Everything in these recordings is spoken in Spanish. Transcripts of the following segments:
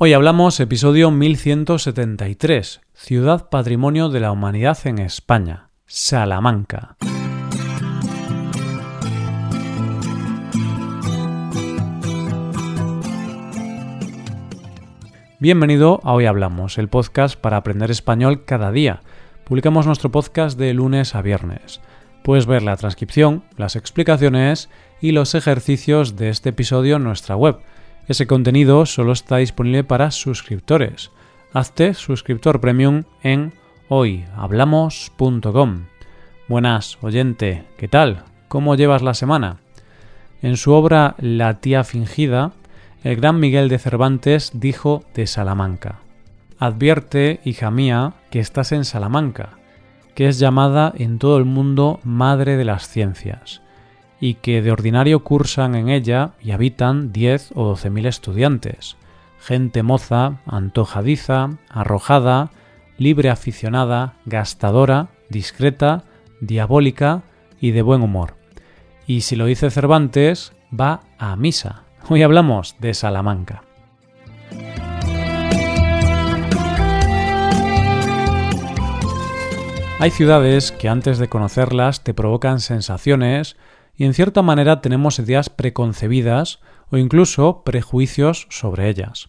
Hoy hablamos episodio 1173, Ciudad Patrimonio de la Humanidad en España, Salamanca. Bienvenido a Hoy Hablamos, el podcast para aprender español cada día. Publicamos nuestro podcast de lunes a viernes. Puedes ver la transcripción, las explicaciones y los ejercicios de este episodio en nuestra web ese contenido solo está disponible para suscriptores. Hazte suscriptor premium en hoyhablamos.com. Buenas, oyente, ¿qué tal? ¿Cómo llevas la semana? En su obra La tía fingida, el gran Miguel de Cervantes dijo de Salamanca. Advierte, hija mía, que estás en Salamanca, que es llamada en todo el mundo Madre de las Ciencias y que de ordinario cursan en ella y habitan diez o doce mil estudiantes, gente moza, antojadiza, arrojada, libre aficionada, gastadora, discreta, diabólica y de buen humor. Y si lo dice Cervantes, va a misa. Hoy hablamos de Salamanca. Hay ciudades que antes de conocerlas te provocan sensaciones y en cierta manera tenemos ideas preconcebidas o incluso prejuicios sobre ellas.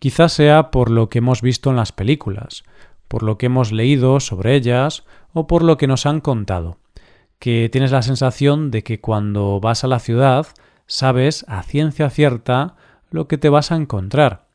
Quizás sea por lo que hemos visto en las películas, por lo que hemos leído sobre ellas o por lo que nos han contado, que tienes la sensación de que cuando vas a la ciudad sabes a ciencia cierta lo que te vas a encontrar.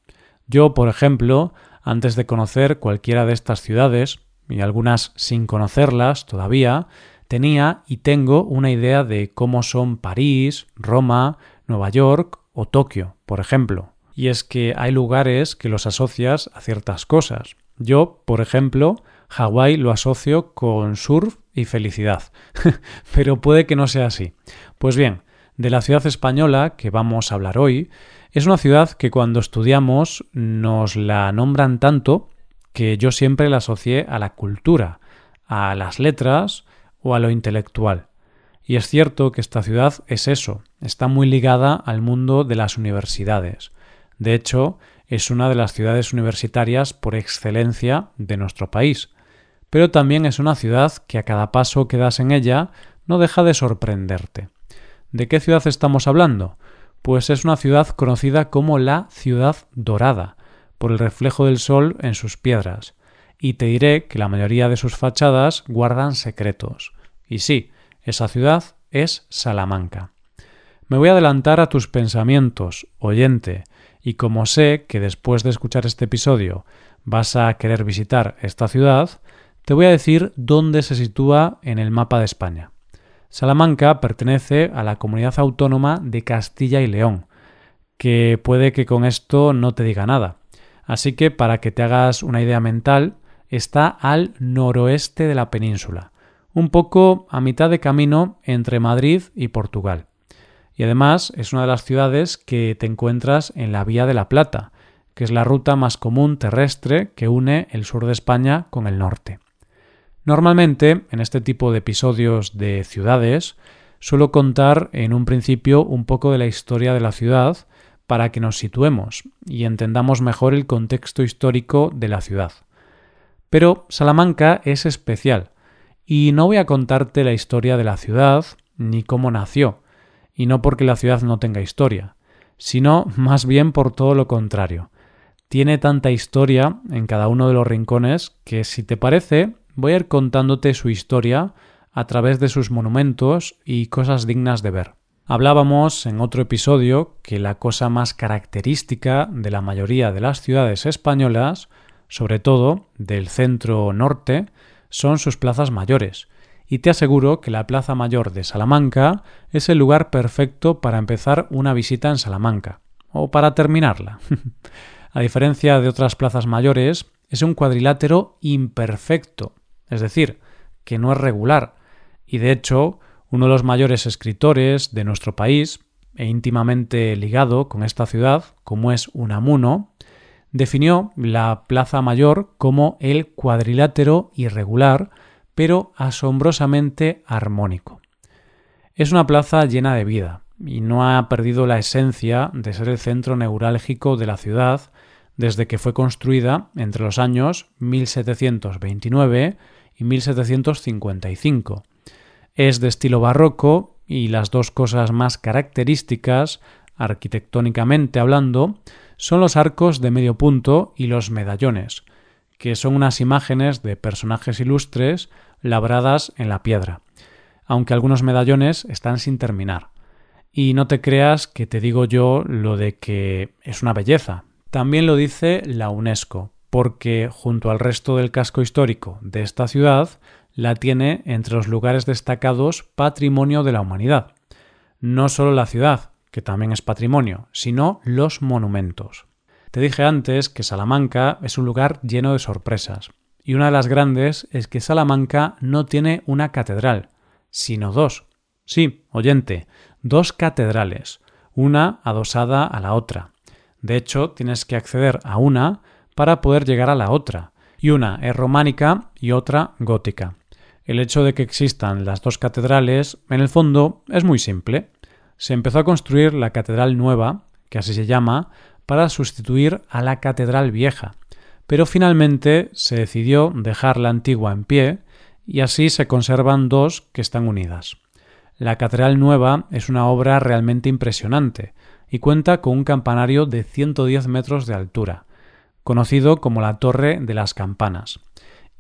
Yo, por ejemplo, antes de conocer cualquiera de estas ciudades, y algunas sin conocerlas todavía, tenía y tengo una idea de cómo son París, Roma, Nueva York o Tokio, por ejemplo. Y es que hay lugares que los asocias a ciertas cosas. Yo, por ejemplo, Hawái lo asocio con surf y felicidad. Pero puede que no sea así. Pues bien, de la ciudad española que vamos a hablar hoy, es una ciudad que cuando estudiamos nos la nombran tanto que yo siempre la asocié a la cultura, a las letras o a lo intelectual. Y es cierto que esta ciudad es eso, está muy ligada al mundo de las universidades. De hecho, es una de las ciudades universitarias por excelencia de nuestro país. Pero también es una ciudad que a cada paso que das en ella no deja de sorprenderte. ¿De qué ciudad estamos hablando? Pues es una ciudad conocida como la Ciudad Dorada, por el reflejo del sol en sus piedras, y te diré que la mayoría de sus fachadas guardan secretos. Y sí, esa ciudad es Salamanca. Me voy a adelantar a tus pensamientos, oyente, y como sé que después de escuchar este episodio vas a querer visitar esta ciudad, te voy a decir dónde se sitúa en el mapa de España. Salamanca pertenece a la comunidad autónoma de Castilla y León, que puede que con esto no te diga nada. Así que para que te hagas una idea mental, está al noroeste de la península, un poco a mitad de camino entre Madrid y Portugal. Y además es una de las ciudades que te encuentras en la Vía de la Plata, que es la ruta más común terrestre que une el sur de España con el norte. Normalmente, en este tipo de episodios de ciudades, suelo contar en un principio un poco de la historia de la ciudad para que nos situemos y entendamos mejor el contexto histórico de la ciudad. Pero Salamanca es especial, y no voy a contarte la historia de la ciudad ni cómo nació, y no porque la ciudad no tenga historia, sino más bien por todo lo contrario. Tiene tanta historia en cada uno de los rincones que si te parece voy a ir contándote su historia a través de sus monumentos y cosas dignas de ver. Hablábamos en otro episodio que la cosa más característica de la mayoría de las ciudades españolas sobre todo del centro norte, son sus plazas mayores, y te aseguro que la Plaza Mayor de Salamanca es el lugar perfecto para empezar una visita en Salamanca, o para terminarla. A diferencia de otras plazas mayores, es un cuadrilátero imperfecto, es decir, que no es regular, y de hecho, uno de los mayores escritores de nuestro país, e íntimamente ligado con esta ciudad, como es Unamuno, definió la Plaza Mayor como el cuadrilátero irregular, pero asombrosamente armónico. Es una plaza llena de vida y no ha perdido la esencia de ser el centro neurálgico de la ciudad, desde que fue construida entre los años 1729 y 1755. Es de estilo barroco y las dos cosas más características, arquitectónicamente hablando, son los arcos de medio punto y los medallones, que son unas imágenes de personajes ilustres labradas en la piedra, aunque algunos medallones están sin terminar. Y no te creas que te digo yo lo de que es una belleza. También lo dice la UNESCO, porque junto al resto del casco histórico de esta ciudad, la tiene entre los lugares destacados Patrimonio de la Humanidad. No solo la ciudad, que también es patrimonio, sino los monumentos. Te dije antes que Salamanca es un lugar lleno de sorpresas, y una de las grandes es que Salamanca no tiene una catedral, sino dos. Sí, oyente, dos catedrales, una adosada a la otra. De hecho, tienes que acceder a una para poder llegar a la otra, y una es románica y otra gótica. El hecho de que existan las dos catedrales, en el fondo, es muy simple. Se empezó a construir la catedral nueva, que así se llama, para sustituir a la catedral vieja, pero finalmente se decidió dejar la antigua en pie y así se conservan dos que están unidas. La Catedral Nueva es una obra realmente impresionante y cuenta con un campanario de 110 metros de altura, conocido como la Torre de las Campanas,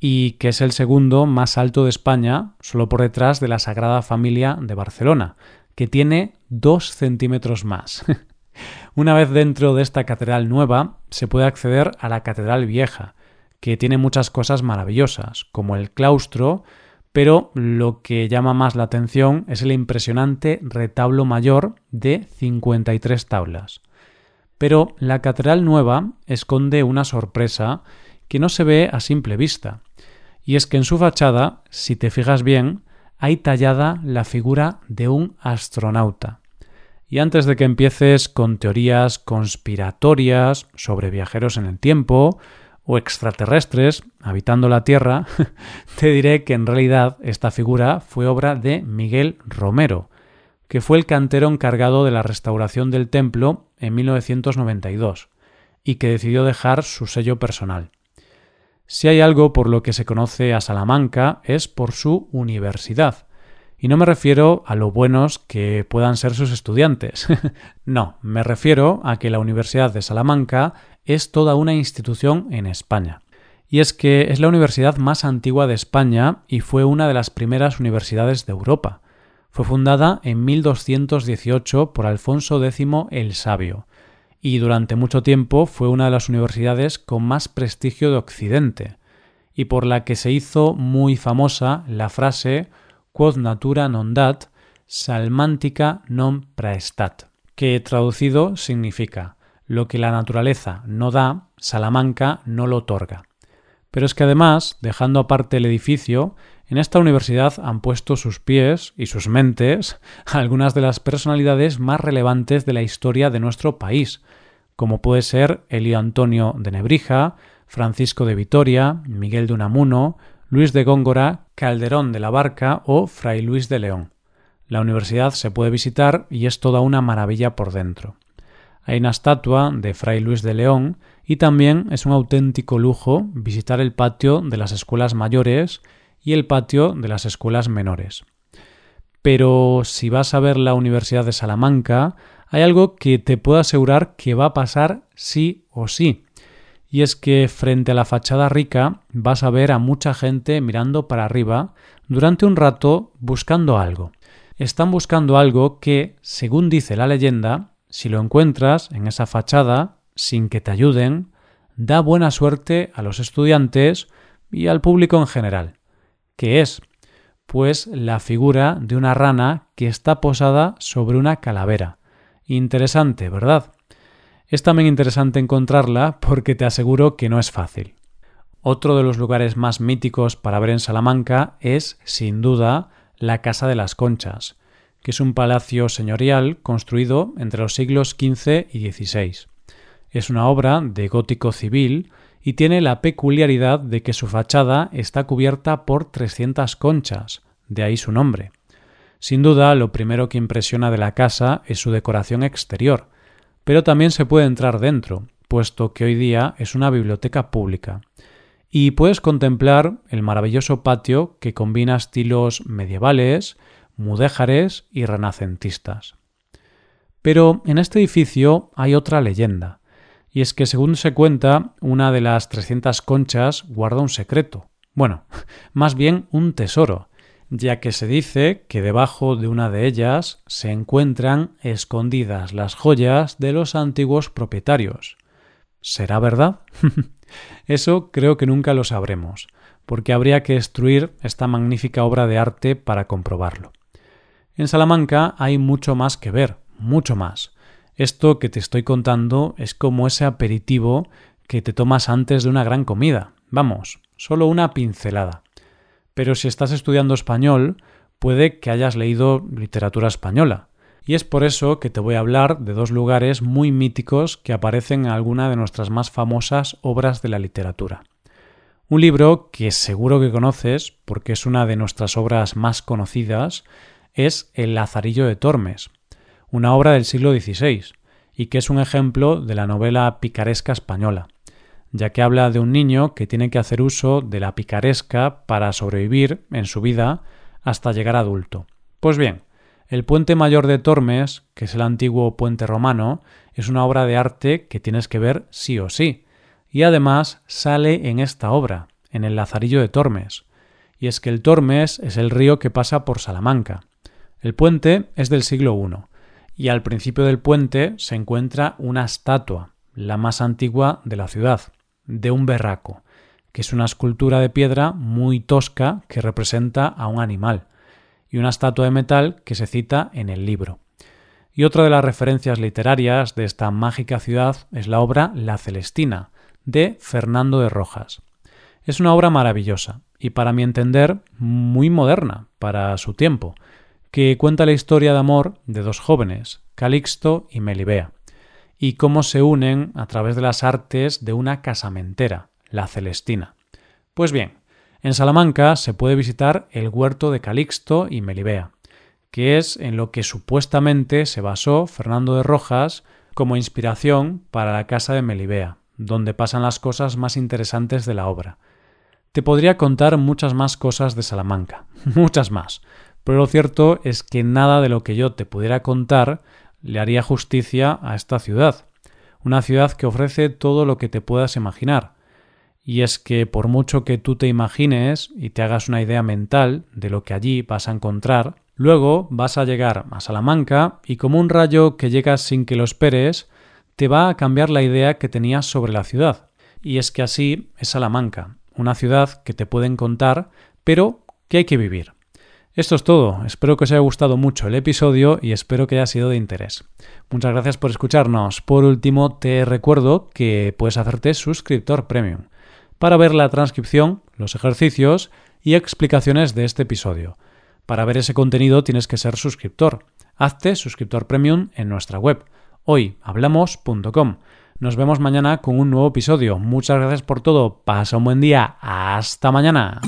y que es el segundo más alto de España, solo por detrás de la Sagrada Familia de Barcelona, que tiene dos centímetros más. Una vez dentro de esta catedral nueva, se puede acceder a la catedral vieja, que tiene muchas cosas maravillosas, como el claustro, pero lo que llama más la atención es el impresionante retablo mayor de 53 tablas. Pero la Catedral Nueva esconde una sorpresa que no se ve a simple vista, y es que en su fachada, si te fijas bien, hay tallada la figura de un astronauta. Y antes de que empieces con teorías conspiratorias sobre viajeros en el tiempo o extraterrestres habitando la Tierra, te diré que en realidad esta figura fue obra de Miguel Romero, que fue el cantero encargado de la restauración del templo en 1992 y que decidió dejar su sello personal. Si hay algo por lo que se conoce a Salamanca es por su universidad. Y no me refiero a lo buenos que puedan ser sus estudiantes. no, me refiero a que la Universidad de Salamanca es toda una institución en España. Y es que es la universidad más antigua de España y fue una de las primeras universidades de Europa. Fue fundada en 1218 por Alfonso X el Sabio, y durante mucho tiempo fue una de las universidades con más prestigio de Occidente, y por la que se hizo muy famosa la frase Quod natura non dat, salmantica non praestat, que traducido significa lo que la naturaleza no da, Salamanca no lo otorga. Pero es que además, dejando aparte el edificio, en esta universidad han puesto sus pies y sus mentes algunas de las personalidades más relevantes de la historia de nuestro país, como puede ser Elio Antonio de Nebrija, Francisco de Vitoria, Miguel de Unamuno, Luis de Góngora, Calderón de la Barca o Fray Luis de León. La universidad se puede visitar y es toda una maravilla por dentro. Hay una estatua de Fray Luis de León y también es un auténtico lujo visitar el patio de las escuelas mayores y el patio de las escuelas menores. Pero si vas a ver la Universidad de Salamanca, hay algo que te puedo asegurar que va a pasar sí o sí. Y es que frente a la fachada rica vas a ver a mucha gente mirando para arriba durante un rato buscando algo. Están buscando algo que, según dice la leyenda, si lo encuentras en esa fachada, sin que te ayuden, da buena suerte a los estudiantes y al público en general. ¿Qué es? Pues la figura de una rana que está posada sobre una calavera. Interesante, ¿verdad? Es también interesante encontrarla porque te aseguro que no es fácil. Otro de los lugares más míticos para ver en Salamanca es, sin duda, la Casa de las Conchas, que es un palacio señorial construido entre los siglos XV y XVI. Es una obra de gótico civil y tiene la peculiaridad de que su fachada está cubierta por 300 conchas, de ahí su nombre. Sin duda, lo primero que impresiona de la casa es su decoración exterior, pero también se puede entrar dentro, puesto que hoy día es una biblioteca pública. Y puedes contemplar el maravilloso patio que combina estilos medievales, mudéjares y renacentistas. Pero en este edificio hay otra leyenda, y es que según se cuenta, una de las 300 conchas guarda un secreto. Bueno, más bien un tesoro, ya que se dice que debajo de una de ellas se encuentran escondidas las joyas de los antiguos propietarios. ¿Será verdad? Eso creo que nunca lo sabremos, porque habría que destruir esta magnífica obra de arte para comprobarlo. En Salamanca hay mucho más que ver, mucho más. Esto que te estoy contando es como ese aperitivo que te tomas antes de una gran comida. Vamos, solo una pincelada. Pero si estás estudiando español, puede que hayas leído literatura española. Y es por eso que te voy a hablar de dos lugares muy míticos que aparecen en alguna de nuestras más famosas obras de la literatura. Un libro que seguro que conoces, porque es una de nuestras obras más conocidas, es El Lazarillo de Tormes, una obra del siglo XVI, y que es un ejemplo de la novela picaresca española, ya que habla de un niño que tiene que hacer uso de la picaresca para sobrevivir en su vida hasta llegar adulto. Pues bien, el puente mayor de Tormes, que es el antiguo puente romano, es una obra de arte que tienes que ver sí o sí, y además sale en esta obra, en el Lazarillo de Tormes. Y es que el Tormes es el río que pasa por Salamanca. El puente es del siglo I, y al principio del puente se encuentra una estatua, la más antigua de la ciudad, de un berraco, que es una escultura de piedra muy tosca que representa a un animal, y una estatua de metal que se cita en el libro. Y otra de las referencias literarias de esta mágica ciudad es la obra La Celestina, de Fernando de Rojas. Es una obra maravillosa y, para mi entender, muy moderna para su tiempo, que cuenta la historia de amor de dos jóvenes, Calixto y Melibea, y cómo se unen a través de las artes de una casamentera, la Celestina. Pues bien, en Salamanca se puede visitar el huerto de Calixto y Melibea, que es en lo que supuestamente se basó Fernando de Rojas como inspiración para la casa de Melibea, donde pasan las cosas más interesantes de la obra. Te podría contar muchas más cosas de Salamanca, muchas más, pero lo cierto es que nada de lo que yo te pudiera contar le haría justicia a esta ciudad, una ciudad que ofrece todo lo que te puedas imaginar. Y es que por mucho que tú te imagines y te hagas una idea mental de lo que allí vas a encontrar, luego vas a llegar a Salamanca y como un rayo que llegas sin que lo esperes, te va a cambiar la idea que tenías sobre la ciudad. Y es que así es Salamanca, una ciudad que te pueden contar, pero que hay que vivir. Esto es todo, espero que os haya gustado mucho el episodio y espero que haya sido de interés. Muchas gracias por escucharnos. Por último, te recuerdo que puedes hacerte suscriptor premium para ver la transcripción, los ejercicios y explicaciones de este episodio. Para ver ese contenido tienes que ser suscriptor. Hazte suscriptor premium en nuestra web hoyhablamos.com. Nos vemos mañana con un nuevo episodio. Muchas gracias por todo. Pasa un buen día. Hasta mañana.